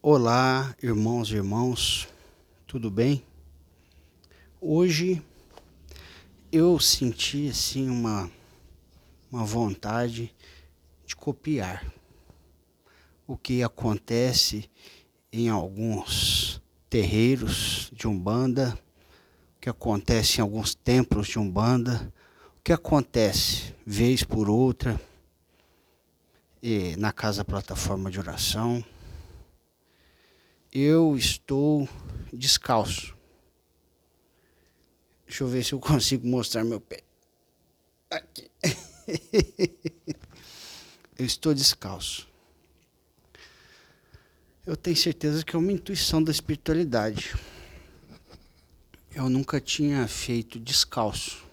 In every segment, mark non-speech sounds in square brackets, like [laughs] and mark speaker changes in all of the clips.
Speaker 1: Olá, irmãos e irmãos, tudo bem? Hoje eu senti assim uma, uma vontade de copiar o que acontece em alguns terreiros de Umbanda, o que acontece em alguns templos de Umbanda, o que acontece vez por outra na casa plataforma de oração eu estou descalço. Deixa eu ver se eu consigo mostrar meu pé. Aqui. [laughs] eu estou descalço. Eu tenho certeza que é uma intuição da espiritualidade. Eu nunca tinha feito descalço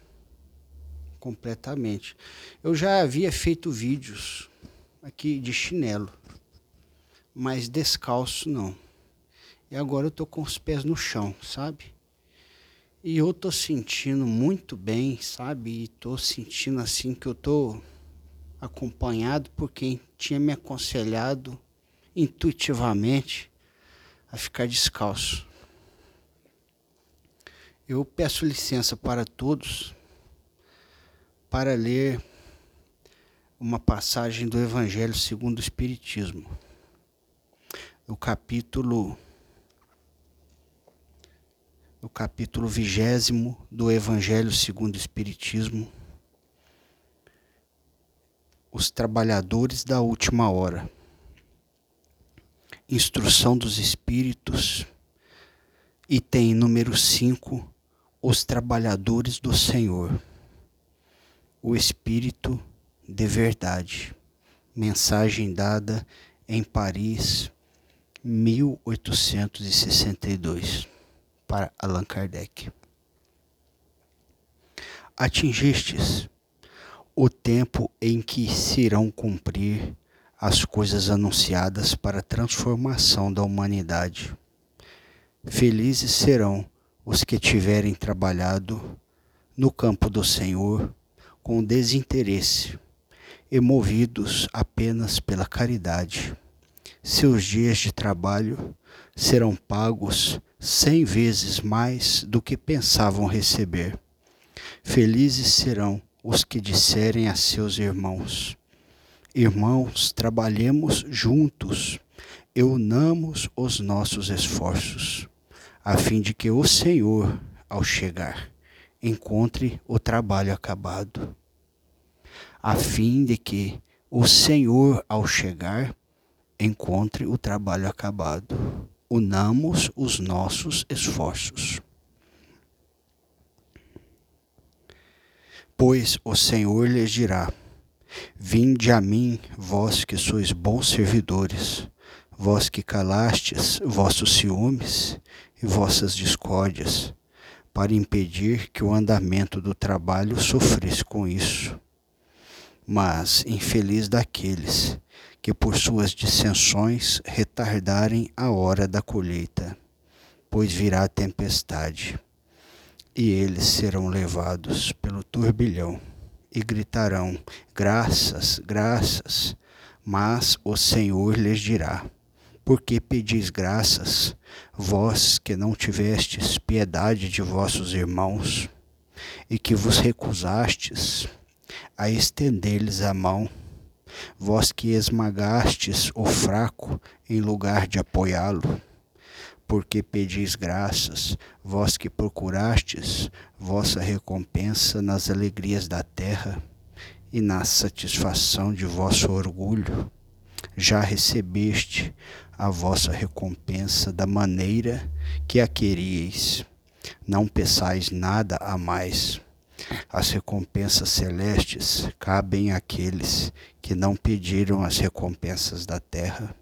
Speaker 1: completamente. Eu já havia feito vídeos aqui de chinelo, mas descalço não. E agora eu tô com os pés no chão, sabe? E eu tô sentindo muito bem, sabe? E tô sentindo assim que eu tô acompanhado por quem tinha me aconselhado intuitivamente a ficar descalço. Eu peço licença para todos para ler uma passagem do Evangelho segundo o Espiritismo, o capítulo no capítulo vigésimo do Evangelho segundo o Espiritismo, os trabalhadores da última hora. Instrução dos Espíritos, item número 5, os trabalhadores do Senhor. O Espírito de Verdade. Mensagem dada em Paris, 1862 para Allan Kardec. Atingistes o tempo em que se irão cumprir as coisas anunciadas para a transformação da humanidade. Felizes serão os que tiverem trabalhado no campo do Senhor com desinteresse e movidos apenas pela caridade. Seus dias de trabalho serão pagos cem vezes mais do que pensavam receber. Felizes serão os que disserem a seus irmãos: Irmãos, trabalhemos juntos e unamos os nossos esforços, a fim de que o Senhor, ao chegar, encontre o trabalho acabado. A fim de que o Senhor, ao chegar, encontre o trabalho acabado unamos os nossos esforços. Pois o Senhor lhes dirá: Vinde a mim, vós que sois bons servidores, vós que calastes vossos ciúmes e vossas discórdias, para impedir que o andamento do trabalho sofresse com isso. Mas infeliz daqueles que por suas dissensões retardarem a hora da colheita, pois virá a tempestade, e eles serão levados pelo turbilhão e gritarão: Graças, graças. Mas o Senhor lhes dirá: Por que pedis graças, vós que não tivestes piedade de vossos irmãos, e que vos recusastes a estender-lhes a mão? Vós que esmagastes o fraco em lugar de apoiá-lo. Porque pedis graças, vós que procurastes vossa recompensa nas alegrias da terra e na satisfação de vosso orgulho, já recebeste a vossa recompensa da maneira que a queríeis. Não peçais nada a mais as recompensas celestes cabem àqueles que não pediram as recompensas da terra.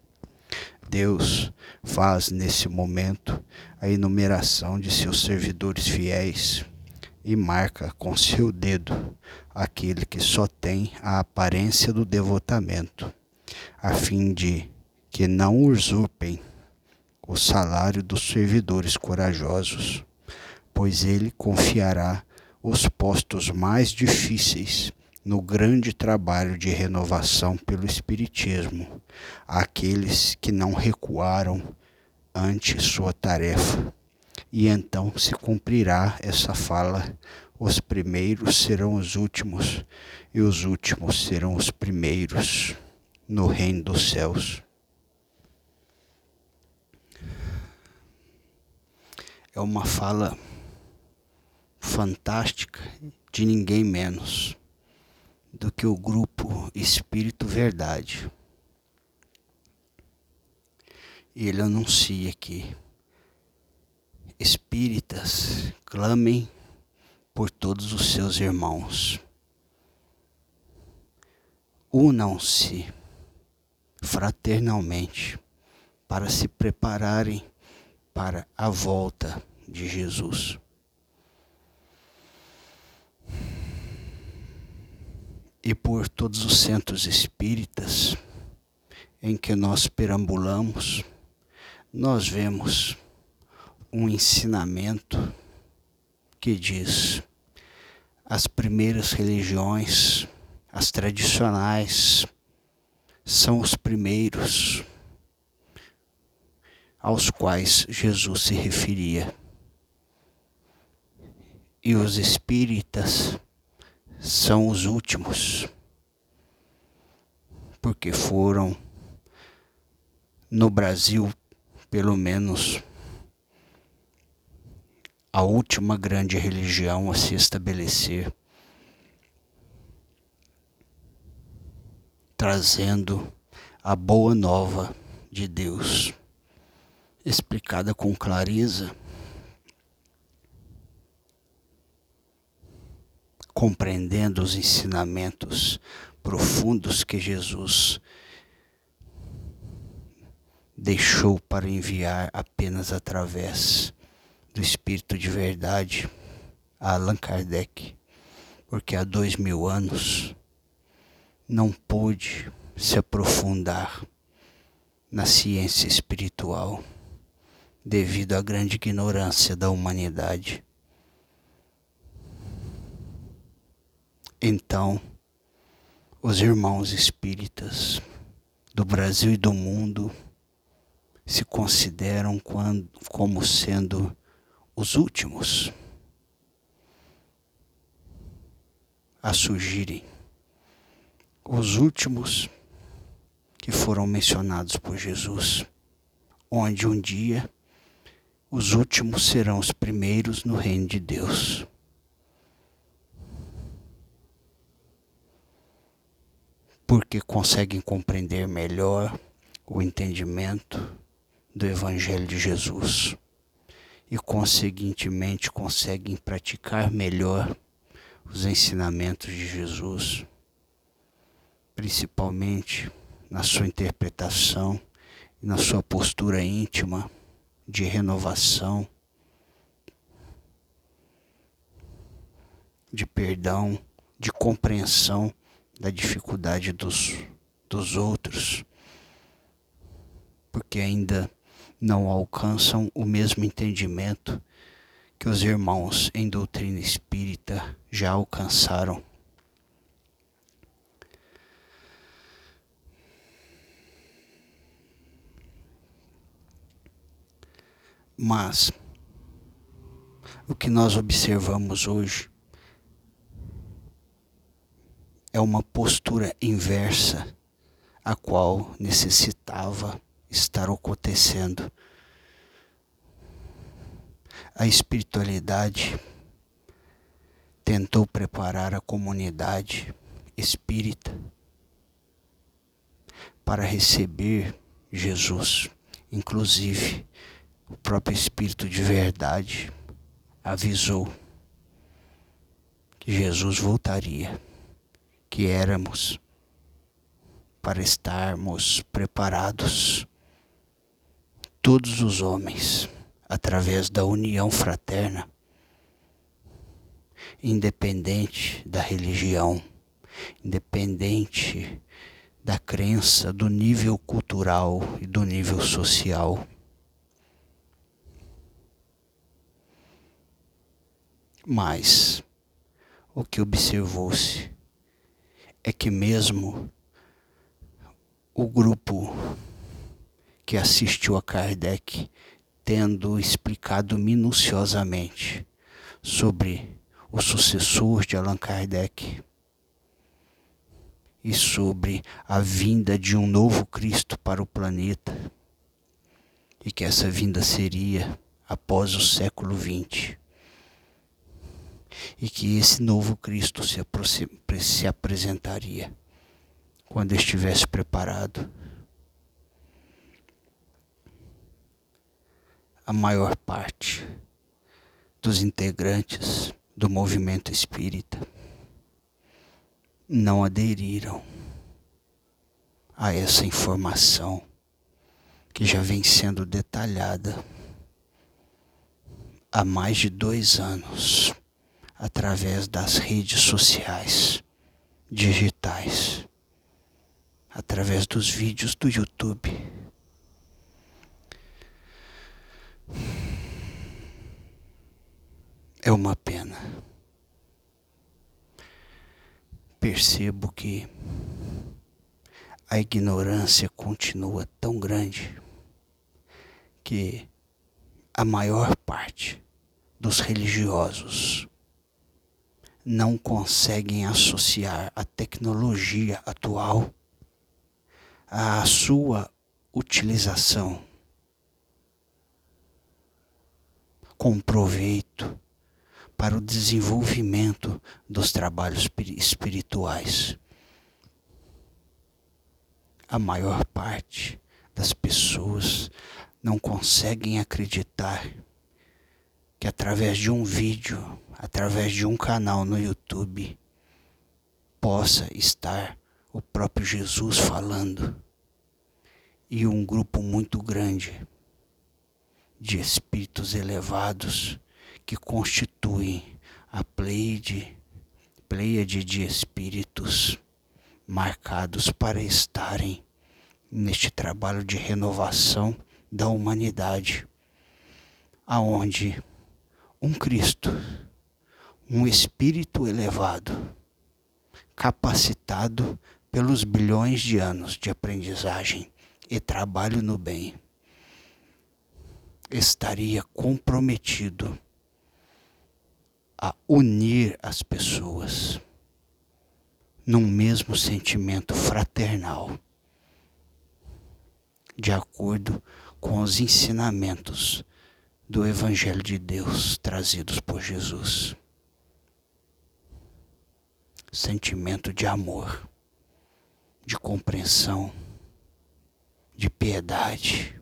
Speaker 1: Deus faz nesse momento a enumeração de seus servidores fiéis e marca com seu dedo aquele que só tem a aparência do devotamento, a fim de que não usurpem o salário dos servidores corajosos, pois ele confiará os postos mais difíceis no grande trabalho de renovação pelo Espiritismo, àqueles que não recuaram ante sua tarefa. E então se cumprirá essa fala: os primeiros serão os últimos, e os últimos serão os primeiros no reino dos céus. É uma fala fantástica de ninguém menos do que o grupo Espírito Verdade. E ele anuncia aqui: Espíritas, clamem por todos os seus irmãos. Unam-se fraternalmente para se prepararem para a volta de Jesus. E por todos os centros espíritas em que nós perambulamos, nós vemos um ensinamento que diz: as primeiras religiões, as tradicionais, são os primeiros aos quais Jesus se referia. E os espíritas são os últimos, porque foram no Brasil, pelo menos, a última grande religião a se estabelecer, trazendo a boa nova de Deus explicada com clareza, compreendendo os ensinamentos profundos que Jesus deixou para enviar apenas através do Espírito de Verdade a Allan Kardec, porque há dois mil anos não pôde se aprofundar na ciência espiritual devido à grande ignorância da humanidade. Então, os irmãos espíritas do Brasil e do mundo se consideram quando, como sendo os últimos a surgirem, os últimos que foram mencionados por Jesus, onde um dia os últimos serão os primeiros no reino de Deus. Porque conseguem compreender melhor o entendimento do Evangelho de Jesus e, conseguintemente, conseguem praticar melhor os ensinamentos de Jesus, principalmente na sua interpretação e na sua postura íntima de renovação, de perdão, de compreensão da dificuldade dos, dos outros, porque ainda não alcançam o mesmo entendimento que os irmãos em doutrina espírita já alcançaram. Mas o que nós observamos hoje é uma postura inversa a qual necessitava estar acontecendo. A espiritualidade tentou preparar a comunidade espírita para receber Jesus, inclusive o próprio Espírito de verdade avisou que Jesus voltaria, que éramos para estarmos preparados, todos os homens, através da união fraterna, independente da religião, independente da crença, do nível cultural e do nível social. Mas o que observou-se é que mesmo o grupo que assistiu a Kardec tendo explicado minuciosamente sobre o sucessor de Allan Kardec e sobre a vinda de um novo Cristo para o planeta e que essa vinda seria após o século XX e que esse novo Cristo se, se apresentaria quando estivesse preparado. A maior parte dos integrantes do movimento espírita não aderiram a essa informação que já vem sendo detalhada há mais de dois anos através das redes sociais digitais, através dos vídeos do YouTube. É uma pena. Percebo que a ignorância continua tão grande que a maior parte dos religiosos não conseguem associar a tecnologia atual à sua utilização com proveito para o desenvolvimento dos trabalhos espirituais. A maior parte das pessoas não conseguem acreditar que através de um vídeo, através de um canal no YouTube, possa estar o próprio Jesus falando e um grupo muito grande de espíritos elevados que constituem a pleiade, pleiade de espíritos marcados para estarem neste trabalho de renovação da humanidade, aonde um Cristo, um espírito elevado, capacitado pelos bilhões de anos de aprendizagem e trabalho no bem, estaria comprometido a unir as pessoas num mesmo sentimento fraternal, de acordo com os ensinamentos do Evangelho de Deus trazidos por Jesus. Sentimento de amor, de compreensão, de piedade,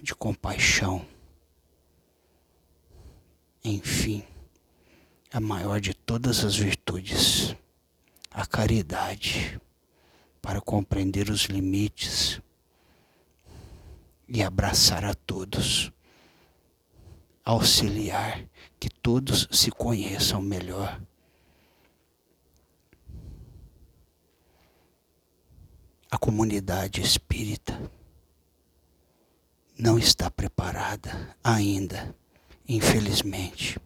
Speaker 1: de compaixão. Enfim, a maior de todas as virtudes, a caridade, para compreender os limites e abraçar a todos, auxiliar que todos se conheçam melhor. A comunidade espírita não está preparada ainda, infelizmente.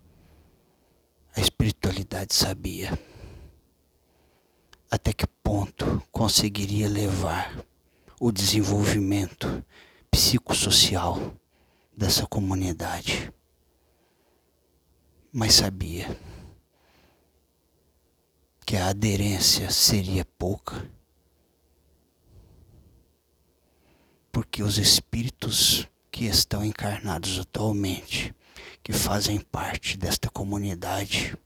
Speaker 1: A espiritualidade sabia até que ponto conseguiria levar o desenvolvimento psicossocial dessa comunidade. Mas sabia que a aderência seria pouca, porque os espíritos que estão encarnados atualmente, que fazem parte desta comunidade,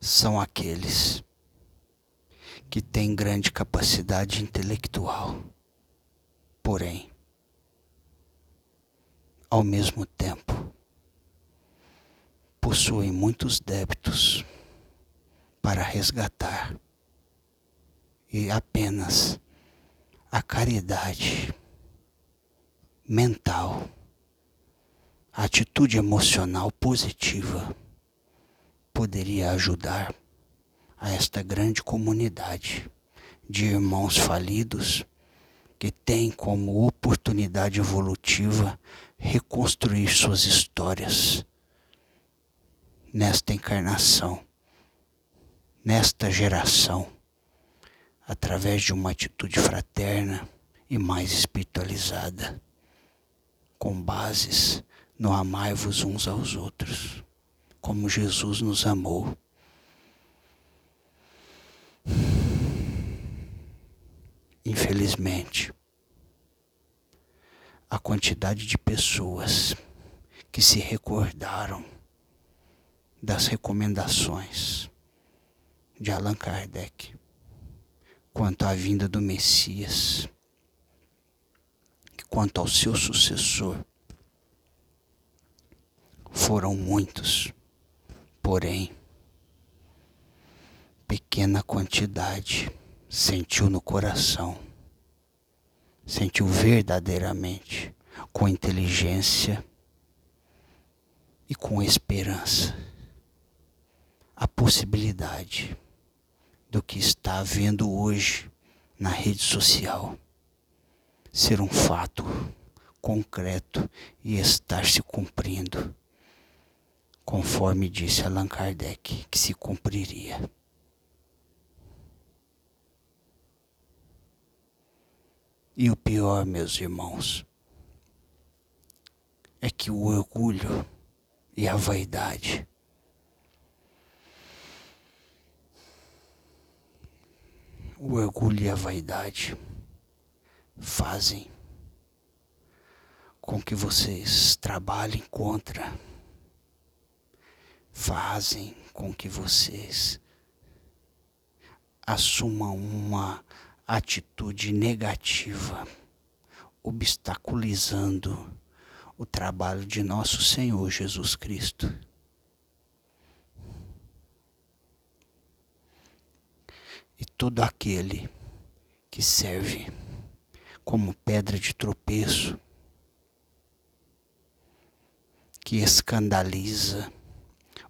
Speaker 1: são aqueles que têm grande capacidade intelectual, porém, ao mesmo tempo, possuem muitos débitos para resgatar. E apenas a caridade mental, a atitude emocional positiva poderia ajudar a esta grande comunidade de irmãos falidos que tem como oportunidade evolutiva reconstruir suas histórias nesta encarnação, nesta geração, através de uma atitude fraterna e mais espiritualizada, com bases no amai-vos uns aos outros, como Jesus nos amou. Infelizmente, a quantidade de pessoas que se recordaram das recomendações de Allan Kardec quanto à vinda do Messias, quanto ao seu sucessor, foram muitos, porém, pequena quantidade sentiu no coração, sentiu verdadeiramente, com inteligência e com esperança, a possibilidade do que está havendo hoje na rede social ser um fato concreto e estar se cumprindo conforme disse Allan Kardec, que se cumpriria. E o pior, meus irmãos, é que o orgulho e a vaidade o orgulho e a vaidade fazem com que vocês trabalhem contra fazem com que vocês assumam uma atitude negativa, obstaculizando o trabalho de nosso Senhor Jesus Cristo. E todo aquele que serve como pedra de tropeço, que escandaliza,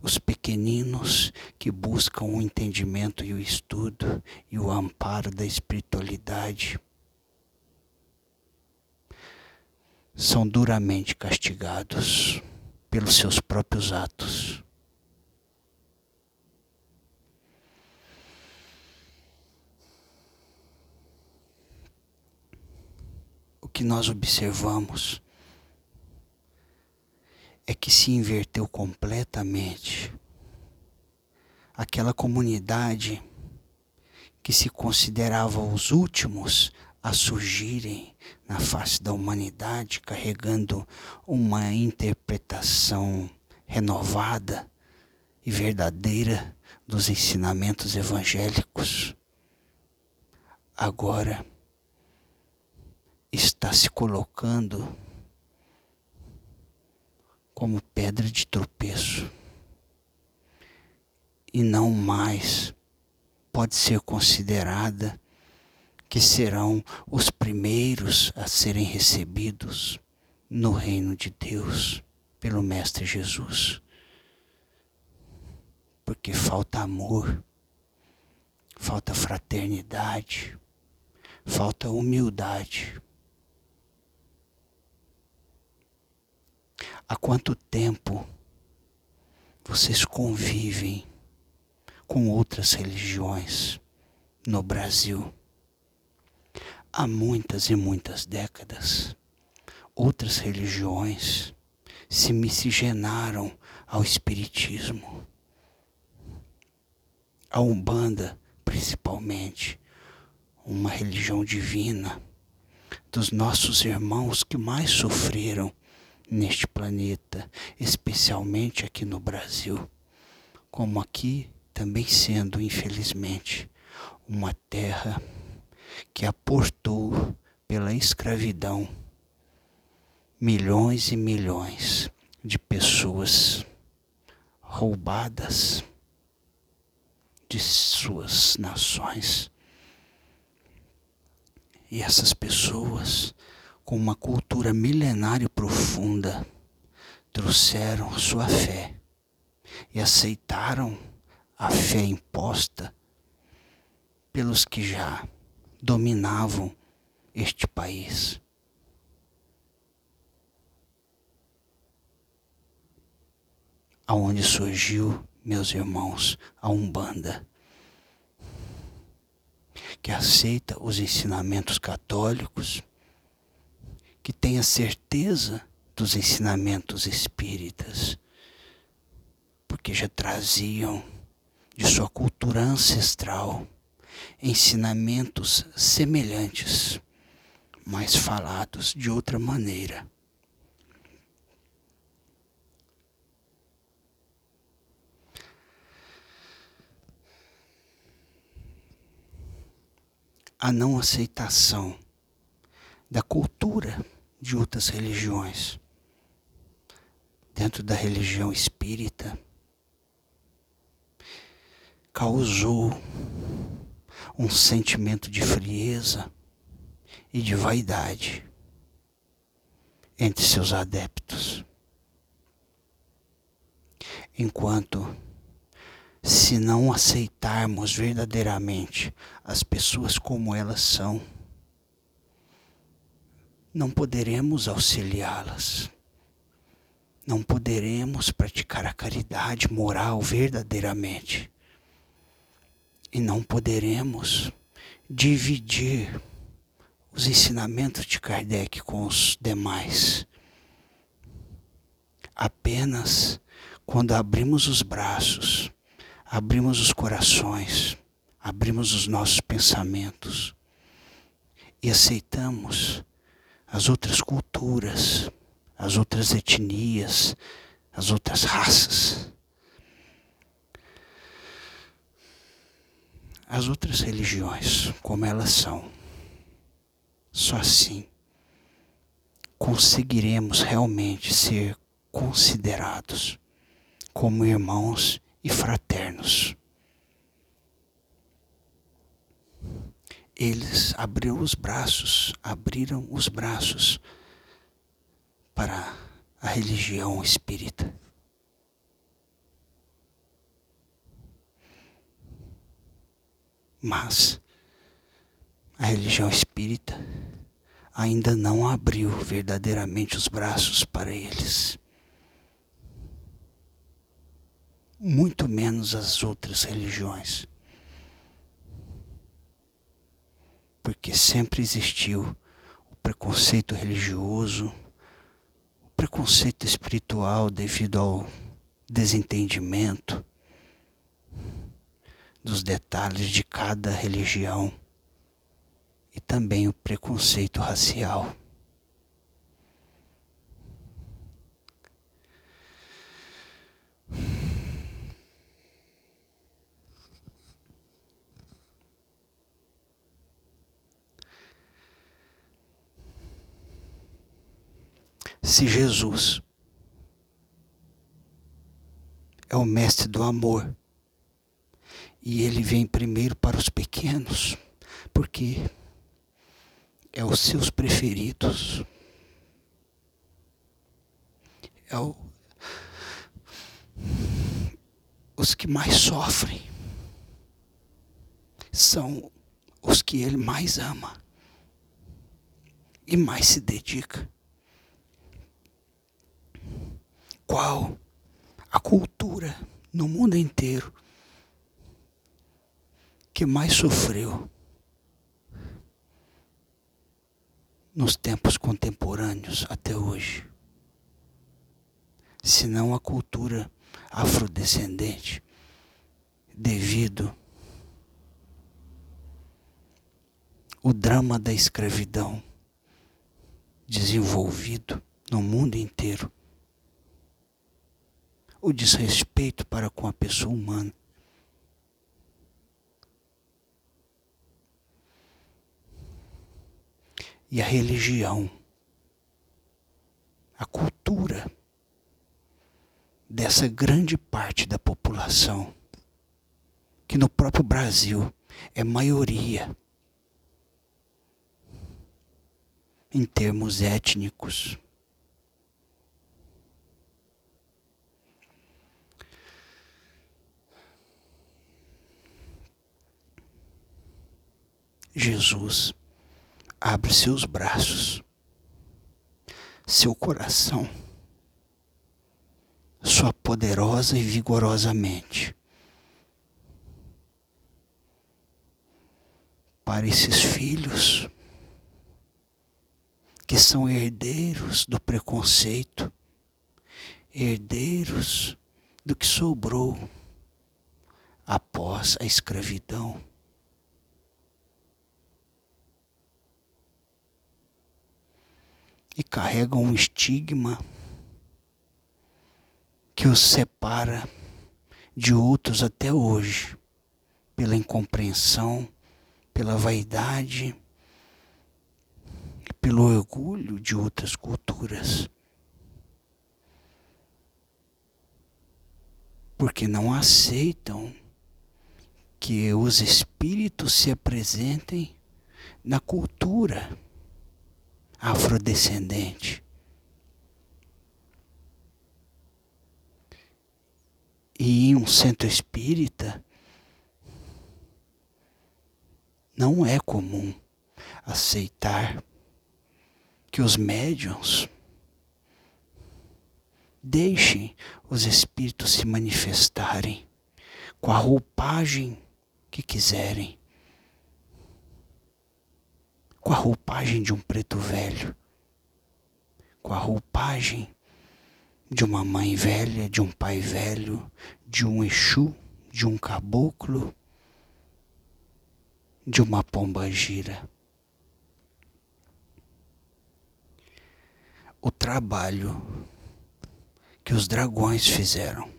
Speaker 1: os pequeninos que buscam o entendimento e o estudo e o amparo da espiritualidade são duramente castigados pelos seus próprios atos. O que nós observamos é que se inverteu completamente. Aquela comunidade que se considerava os últimos a surgirem na face da humanidade, carregando uma interpretação renovada e verdadeira dos ensinamentos evangélicos, agora está se colocando como pedra de tropeço e não mais pode ser considerada que serão os primeiros a serem recebidos no reino de Deus pelo Mestre Jesus. Porque falta amor, falta fraternidade, falta humildade Há quanto tempo vocês convivem com outras religiões no Brasil? Há muitas e muitas décadas, outras religiões se miscigenaram ao Espiritismo. A Umbanda, principalmente, uma religião divina dos nossos irmãos que mais sofreram neste planeta, especialmente aqui no Brasil, como aqui também sendo, infelizmente, uma terra que aportou pela escravidão milhões e milhões de pessoas roubadas de suas nações. E essas pessoas com uma cultura milenária e profunda, trouxeram sua fé e aceitaram a fé imposta pelos que já dominavam este país. Aonde surgiu, meus irmãos, a Umbanda, que aceita os ensinamentos católicos, que tem a certeza dos ensinamentos espíritas, porque já traziam de sua cultura ancestral ensinamentos semelhantes, mas falados de outra maneira. A não aceitação da cultura de outras religiões, dentro da religião espírita, causou um sentimento de frieza e de vaidade entre seus adeptos. Enquanto, se não aceitarmos verdadeiramente as pessoas como elas são, não poderemos auxiliá-las. Não poderemos praticar a caridade moral verdadeiramente e não poderemos dividir os ensinamentos de Kardec com os demais. Apenas quando abrimos os braços, abrimos os corações, abrimos os nossos pensamentos e aceitamos as outras culturas, as outras etnias, as outras raças as outras religiões como elas são. Só assim conseguiremos realmente ser considerados como irmãos e fraternos. Eles abriram os braços, abriram os braços para a religião espírita. Mas a religião espírita ainda não abriu verdadeiramente os braços para eles. Muito menos as outras religiões. Porque sempre existiu o preconceito religioso, o preconceito espiritual devido ao desentendimento dos detalhes de cada religião e também o preconceito racial. Se Jesus é o mestre do amor, e ele vem primeiro para os pequenos, porque é os seus preferidos. É o, os que mais sofrem. São os que ele mais ama e mais se dedica. Qual a cultura no mundo inteiro que mais sofreu nos tempos contemporâneos até hoje, senão a cultura afrodescendente, devido o drama da escravidão desenvolvido no mundo inteiro, o desrespeito para com a pessoa humana e a religião, a cultura dessa grande parte da população, que no próprio Brasil é maioria em termos étnicos. Jesus abre seus braços, seu coração, sua poderosa e vigorosa mente para esses filhos que são herdeiros do preconceito, herdeiros do que sobrou após a escravidão. E carregam um estigma que os separa de outros até hoje, pela incompreensão, pela vaidade e pelo orgulho de outras culturas. Porque não aceitam que os espíritos se apresentem na cultura afrodescendente. E em um centro espírita não é comum aceitar que os médiums deixem os espíritos se manifestarem com a roupagem que quiserem, com a roupagem de um preto velho, com a roupagem de uma mãe velha, de um pai velho, de um Exu, de um caboclo, de uma pomba gira. O trabalho que os dragões fizeram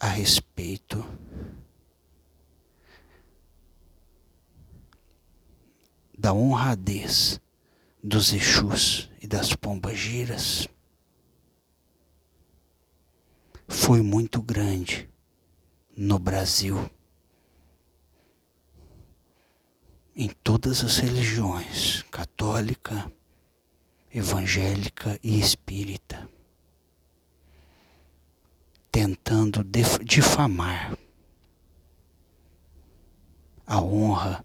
Speaker 1: a respeito da honradez dos Exus e das pombagiras foi muito grande no Brasil, em todas as religiões, católica, evangélica e espírita, tentando difamar a honra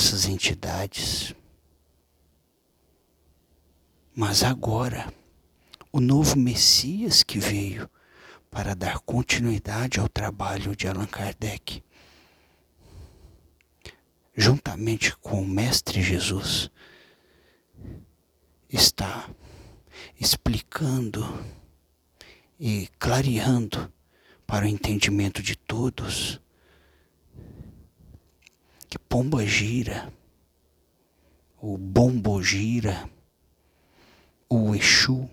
Speaker 1: dessas entidades. Mas agora, o novo Messias que veio para dar continuidade ao trabalho de Allan Kardec, juntamente com o Mestre Jesus, está explicando e clareando para o entendimento de todos pomba gira, o bombo gira, o Exu.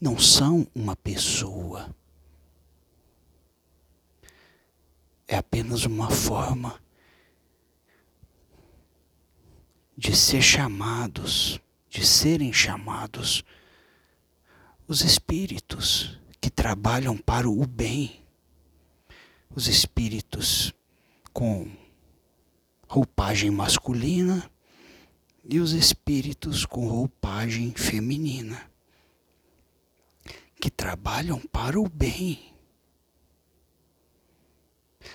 Speaker 1: Não são uma pessoa. É apenas uma forma de ser chamados, de serem chamados os espíritos trabalham para o bem. Os espíritos com roupagem masculina e os espíritos com roupagem feminina, que trabalham para o bem.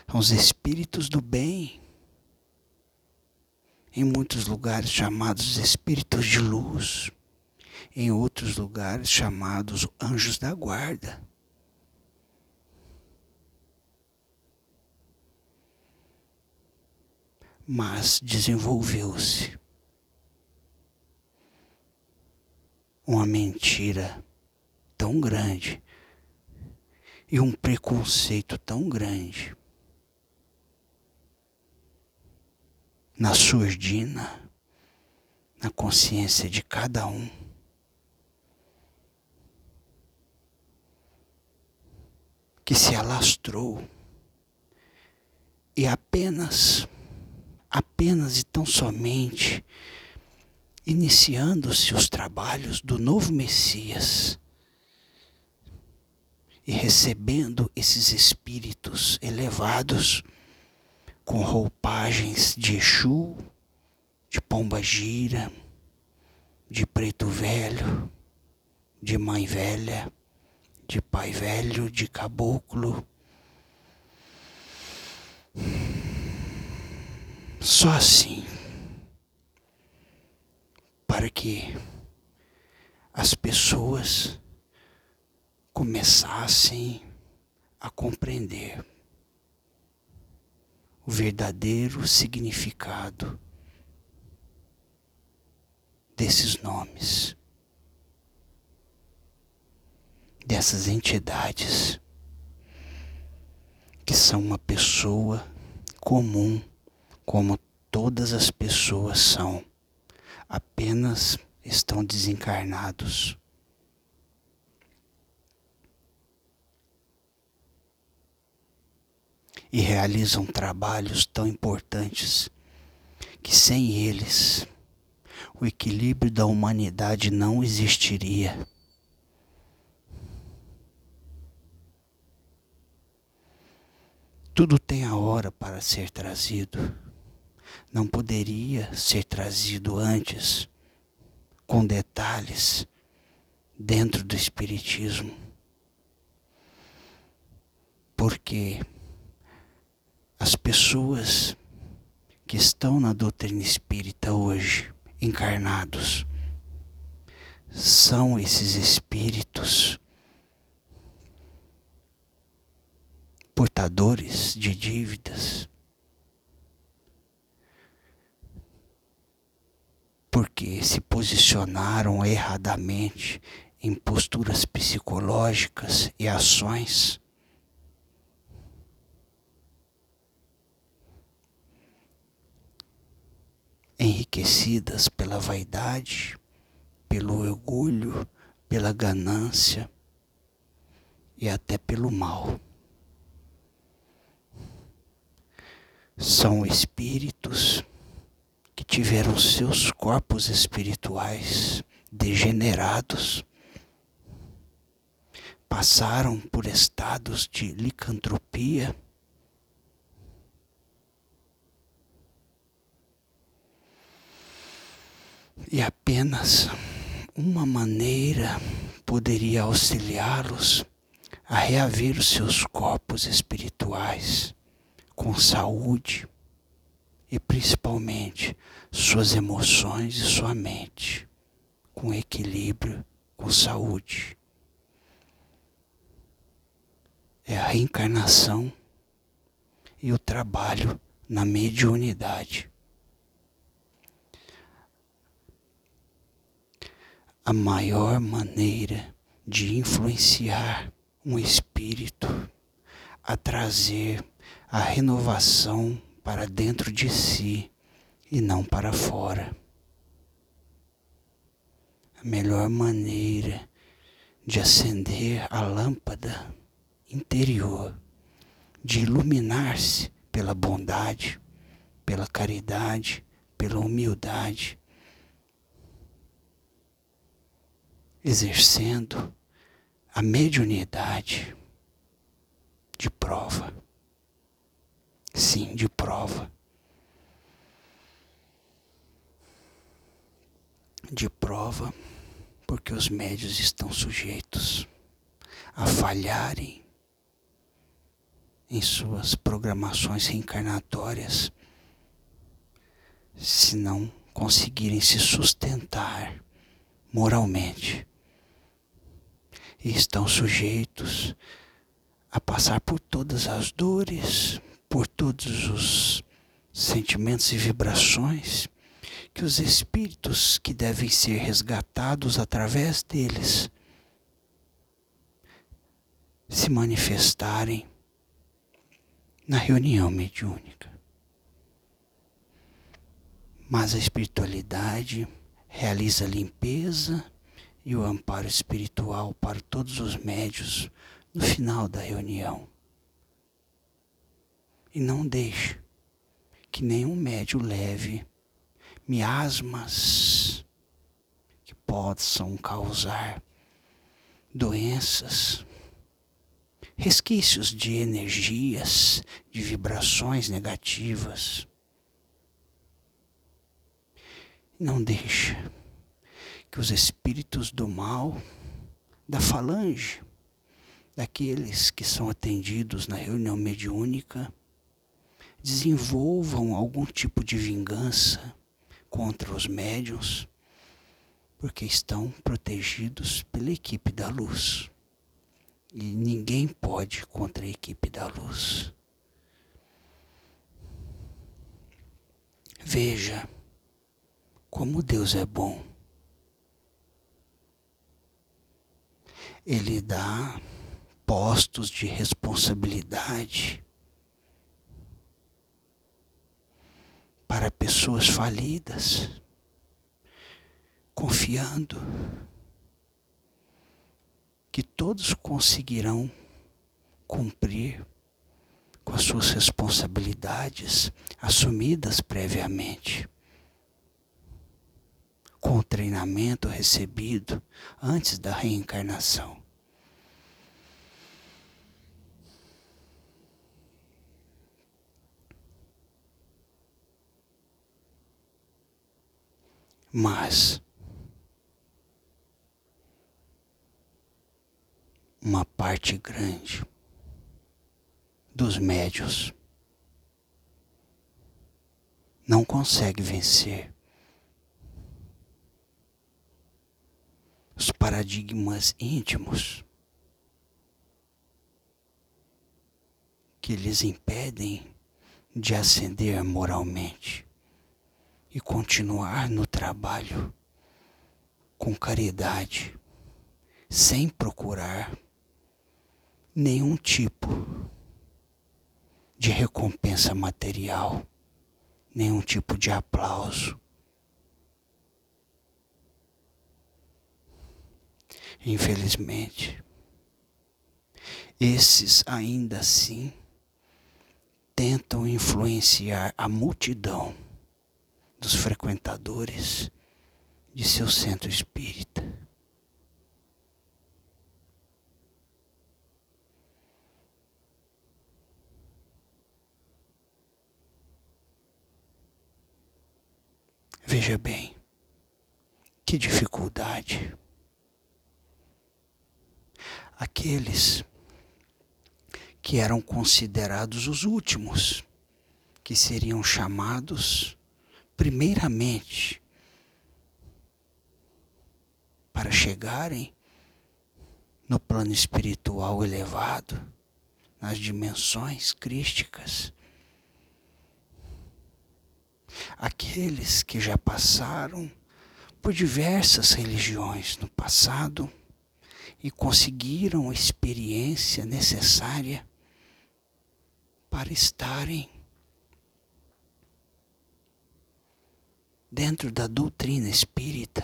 Speaker 1: São os espíritos do bem, em muitos lugares chamados espíritos de luz em outros lugares chamados anjos da guarda. Mas desenvolveu-se uma mentira tão grande e um preconceito tão grande na surdina, na consciência de cada um. que se alastrou e apenas, apenas e tão somente iniciando-se os trabalhos do novo Messias e recebendo esses espíritos elevados com roupagens de Exu, de pomba gira, de preto velho, de mãe velha, de pai velho, de caboclo. Só assim, para que as pessoas começassem a compreender o verdadeiro significado desses nomes, dessas entidades que são uma pessoa comum, como todas as pessoas são, apenas estão desencarnados. E realizam trabalhos tão importantes que sem eles o equilíbrio da humanidade não existiria. Tudo tem a hora para ser trazido. Não poderia ser trazido antes, com detalhes, dentro do Espiritismo. Porque as pessoas que estão na doutrina espírita hoje encarnados. São esses espíritos portadores de dívidas. Porque se posicionaram erradamente em posturas psicológicas e ações enriquecidas pela vaidade, pelo orgulho, pela ganância e até pelo mal. São espíritos que tiveram seus corpos espirituais degenerados, passaram por estados de licantropia E apenas uma maneira poderia auxiliá-los a reaver os seus corpos espirituais com saúde e principalmente suas emoções e sua mente com equilíbrio, com saúde. É a reencarnação e o trabalho na mediunidade. a maior maneira de influenciar um espírito a trazer a renovação para dentro de si e não para fora. A melhor maneira de acender a lâmpada interior, de iluminar-se pela bondade, pela caridade, pela humildade, exercendo a mediunidade de prova. Sim, de prova. De prova, porque os médios estão sujeitos a falharem em suas programações reencarnatórias se não conseguirem se sustentar moralmente e estão sujeitos a passar por todas as dores, por todos os sentimentos e vibrações que os espíritos que devem ser resgatados através deles se manifestarem na reunião mediúnica. Mas a espiritualidade realiza a limpeza e o amparo espiritual para todos os médios no final da reunião. E não deixe que nenhum médio leve miasmas que possam causar doenças, resquícios de energias, de vibrações negativas. Não deixe que os espíritos do mal, da falange, daqueles que são atendidos na reunião mediúnica desenvolvam algum tipo de vingança contra os médiuns, porque estão protegidos pela equipe da luz. E ninguém pode contra a equipe da luz. Veja como Deus é bom. Ele dá postos de responsabilidade para pessoas falidas, confiando que todos conseguirão cumprir com as suas responsabilidades assumidas previamente, com o treinamento recebido antes da reencarnação. Mas uma parte grande dos médios não consegue vencer os paradigmas íntimos que lhes impedem de ascender moralmente e continuar no trabalho com caridade, sem procurar nenhum tipo de recompensa material, nenhum tipo de aplauso. Infelizmente, esses ainda assim tentam influenciar a multidão dos frequentadores de seu centro espírita. Veja bem, que dificuldade. Aqueles que eram considerados os últimos, que seriam chamados primeiramente, para chegarem no plano espiritual elevado, nas dimensões crísticas. Aqueles que já passaram por diversas religiões no passado e conseguiram a experiência necessária para estarem dentro da doutrina espírita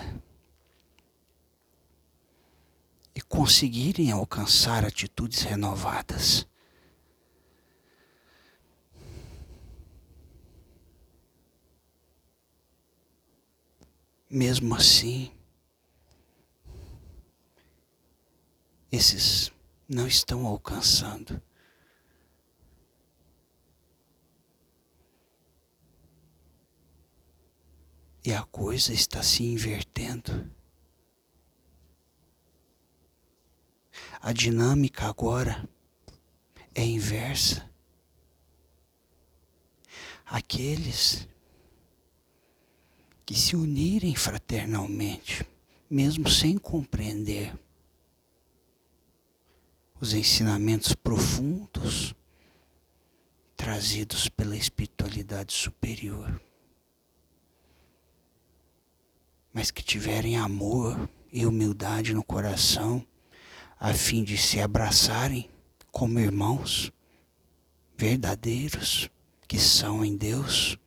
Speaker 1: e conseguirem alcançar atitudes renovadas. Mesmo assim, esses não estão alcançando E a coisa está se invertendo. A dinâmica agora é inversa. Aqueles que se unirem fraternalmente, mesmo sem compreender os ensinamentos profundos trazidos pela espiritualidade superior mas que tiverem amor e humildade no coração, a fim de se abraçarem como irmãos verdadeiros que são em Deus.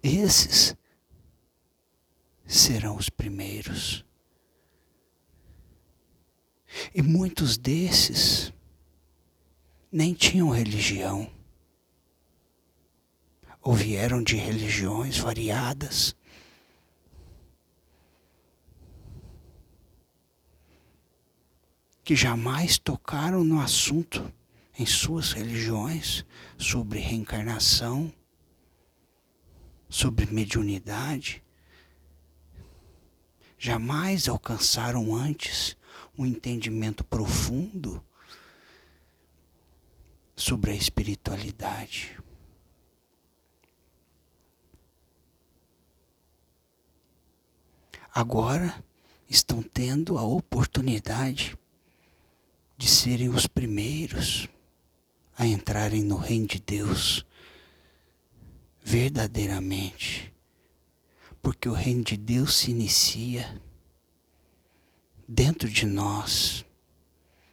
Speaker 1: Esses serão os primeiros. E muitos desses nem tinham religião ou vieram de religiões variadas. Que jamais tocaram no assunto em suas religiões sobre reencarnação, sobre mediunidade, jamais alcançaram antes um entendimento profundo sobre a espiritualidade. Agora estão tendo a oportunidade de serem os primeiros a entrarem no reino de Deus verdadeiramente. Porque o reino de Deus se inicia dentro de nós.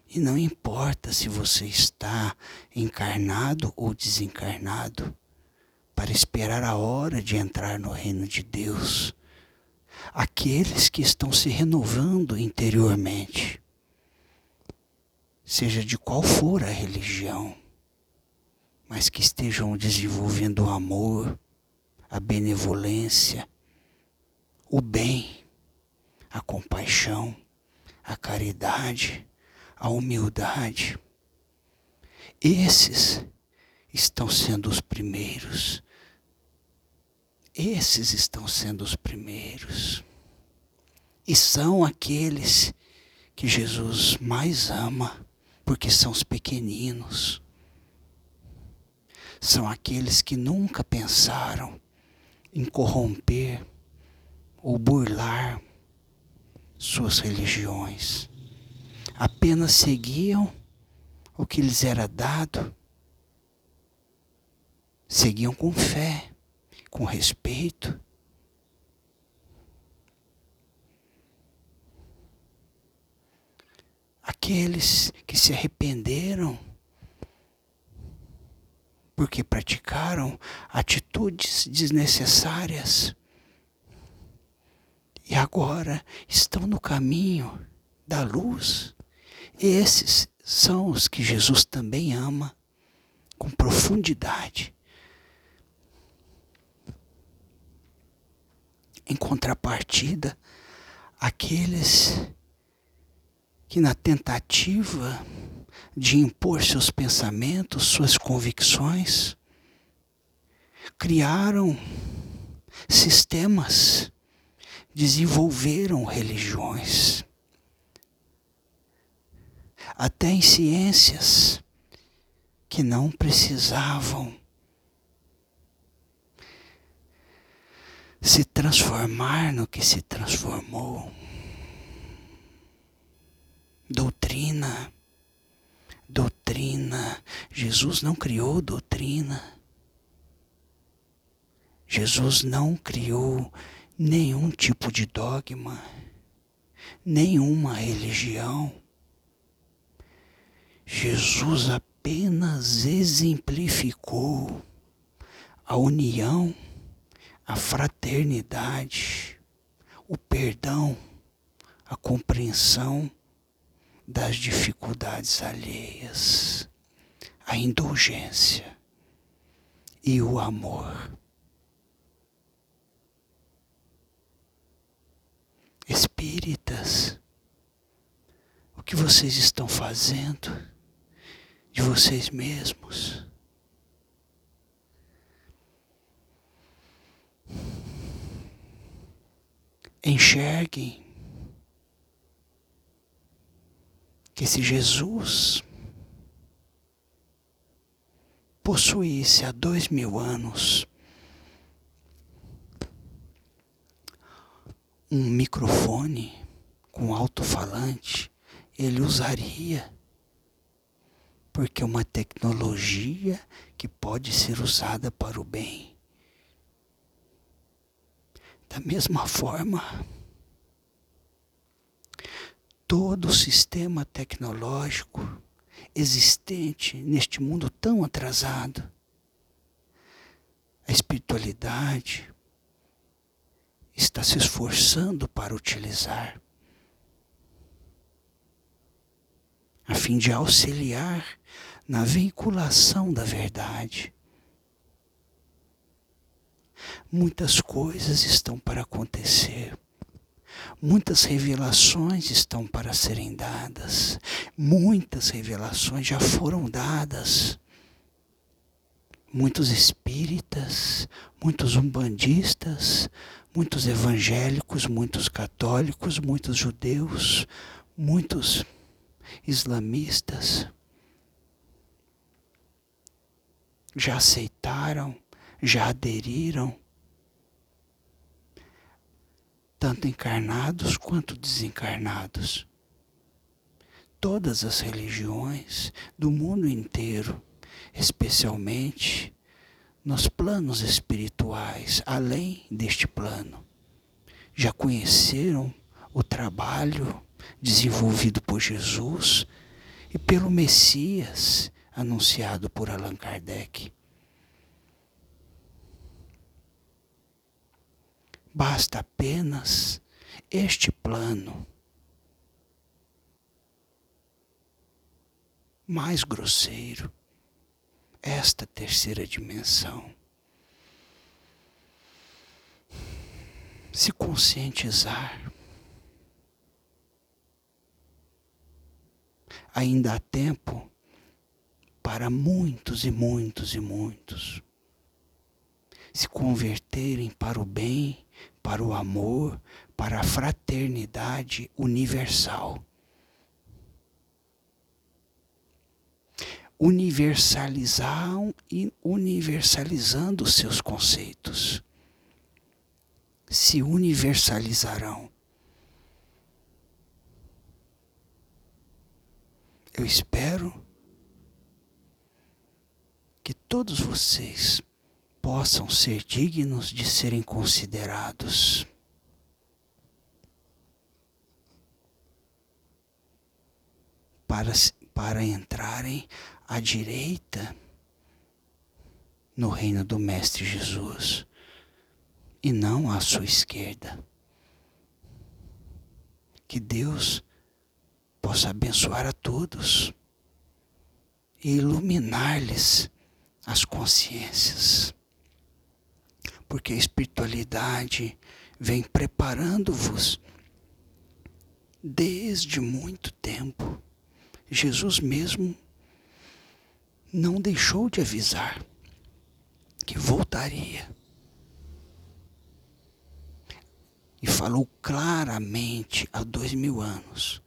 Speaker 1: E não importa se você está encarnado ou desencarnado, para esperar a hora de entrar no reino de Deus. Aqueles que estão se renovando interiormente seja de qual for a religião, mas que estejam desenvolvendo o amor, a benevolência, o bem, a compaixão, a caridade, a humildade. Esses estão sendo os primeiros. Esses estão sendo os primeiros. E são aqueles que Jesus mais ama porque são os pequeninos. São aqueles que nunca pensaram em corromper ou burlar suas religiões. Apenas seguiam o que lhes era dado. Seguiam com fé, com respeito aqueles que se arrependeram porque praticaram atitudes desnecessárias e agora estão no caminho da luz. Esses são os que Jesus também ama com profundidade. Em contrapartida, aqueles que na tentativa de impor seus pensamentos, suas convicções, criaram sistemas, desenvolveram religiões, até em ciências que não precisavam se transformar no que se transformou doutrina. Doutrina. Jesus não criou doutrina. Jesus não criou nenhum tipo de dogma, nenhuma religião. Jesus apenas exemplificou a união, a fraternidade, o perdão, a compreensão das dificuldades alheias, a indulgência e o amor. Espíritas, o que vocês estão fazendo de vocês mesmos? Enxerguem que se Jesus possuísse há dois mil anos um microfone com alto-falante, ele usaria, porque é uma tecnologia que pode ser usada para o bem. Da mesma forma, todo o sistema tecnológico existente neste mundo tão atrasado. A espiritualidade está se esforçando para utilizar, a fim de auxiliar na vinculação da verdade. Muitas coisas estão para acontecer Muitas revelações estão para serem dadas. Muitas revelações já foram dadas. Muitos espíritas, muitos umbandistas, muitos evangélicos, muitos católicos, muitos judeus, muitos islamistas já aceitaram, já aderiram, tanto encarnados quanto desencarnados. Todas as religiões do mundo inteiro, especialmente nos planos espirituais, além deste plano, já conheceram o trabalho desenvolvido por Jesus e pelo Messias anunciado por Allan Kardec. Basta apenas este plano mais grosseiro, esta terceira dimensão. Se conscientizar. Ainda há tempo para muitos e muitos e muitos se converterem para o bem, para o amor, para a fraternidade universal. Universalizar e universalizando seus conceitos. Se universalizarão. Eu espero que todos vocês possam ser dignos de serem considerados. Para, para entrarem à direita no reino do Mestre Jesus e não à sua esquerda. Que Deus possa abençoar a todos e iluminar-lhes as consciências. Porque a espiritualidade vem preparando-vos desde muito tempo. Jesus mesmo não deixou de avisar que voltaria. E falou claramente há dois mil anos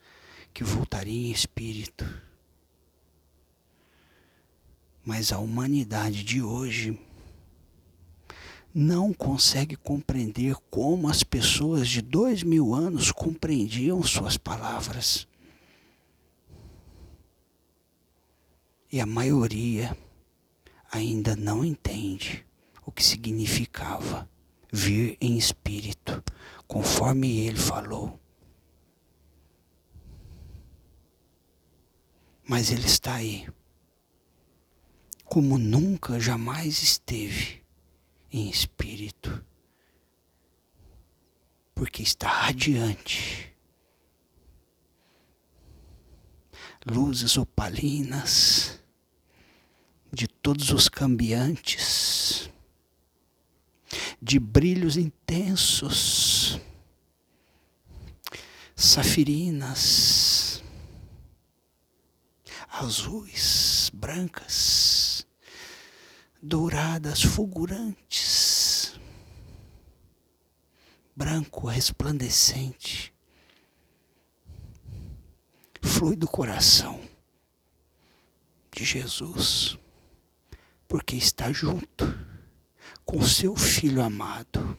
Speaker 1: que voltaria em espírito mas a humanidade de hoje não consegue compreender como as pessoas de dois mil anos compreendiam suas palavras. E a maioria ainda não entende o que significava vir em espírito, conforme ele falou. Mas ele está aí como nunca jamais esteve em espírito, porque está radiante. Luzes opalinas de todos os cambiantes, de brilhos intensos, safirinas, azuis, brancas douradas, fulgurantes, branco, resplandecente, flui do coração de Jesus, porque está junto com seu Filho amado.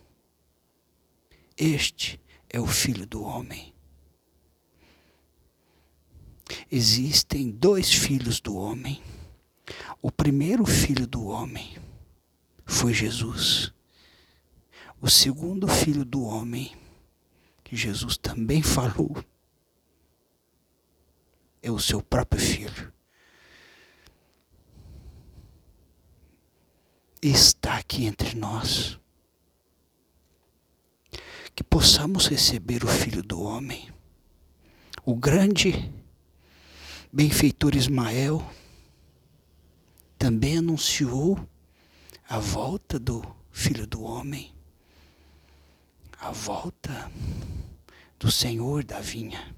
Speaker 1: Este é o Filho do Homem. Existem dois filhos do homem o primeiro filho do homem foi Jesus. O segundo filho do homem, que Jesus também falou, é o seu próprio filho. Está aqui entre nós. Que possamos receber o Filho do Homem, o grande benfeitor Ismael também anunciou a volta do Filho do Homem, a volta do Senhor da vinha.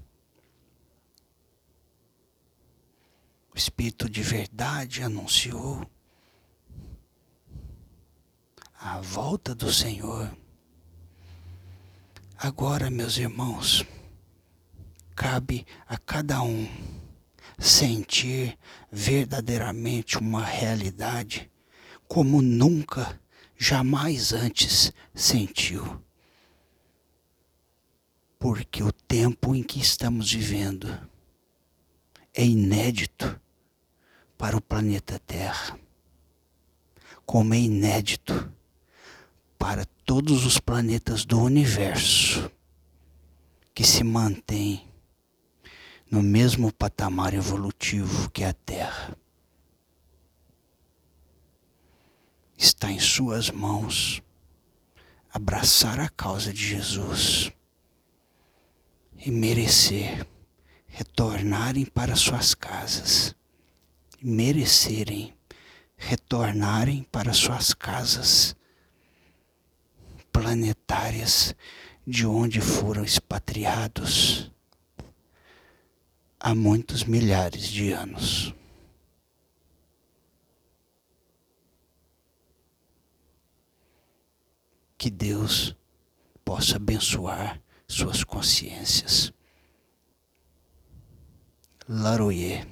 Speaker 1: O Espírito de verdade anunciou a volta do Senhor. Agora, meus irmãos, cabe a cada um sentir verdadeiramente uma realidade como nunca, jamais antes sentiu. Porque o tempo em que estamos vivendo é inédito para o planeta Terra, como é inédito para todos os planetas do universo que se mantêm no mesmo patamar evolutivo que a Terra. Está em Suas mãos abraçar a causa de Jesus e merecer retornarem para suas casas, merecerem retornarem para suas casas planetárias de onde foram expatriados há muitos milhares de anos. Que Deus possa abençoar suas consciências. Laroyer.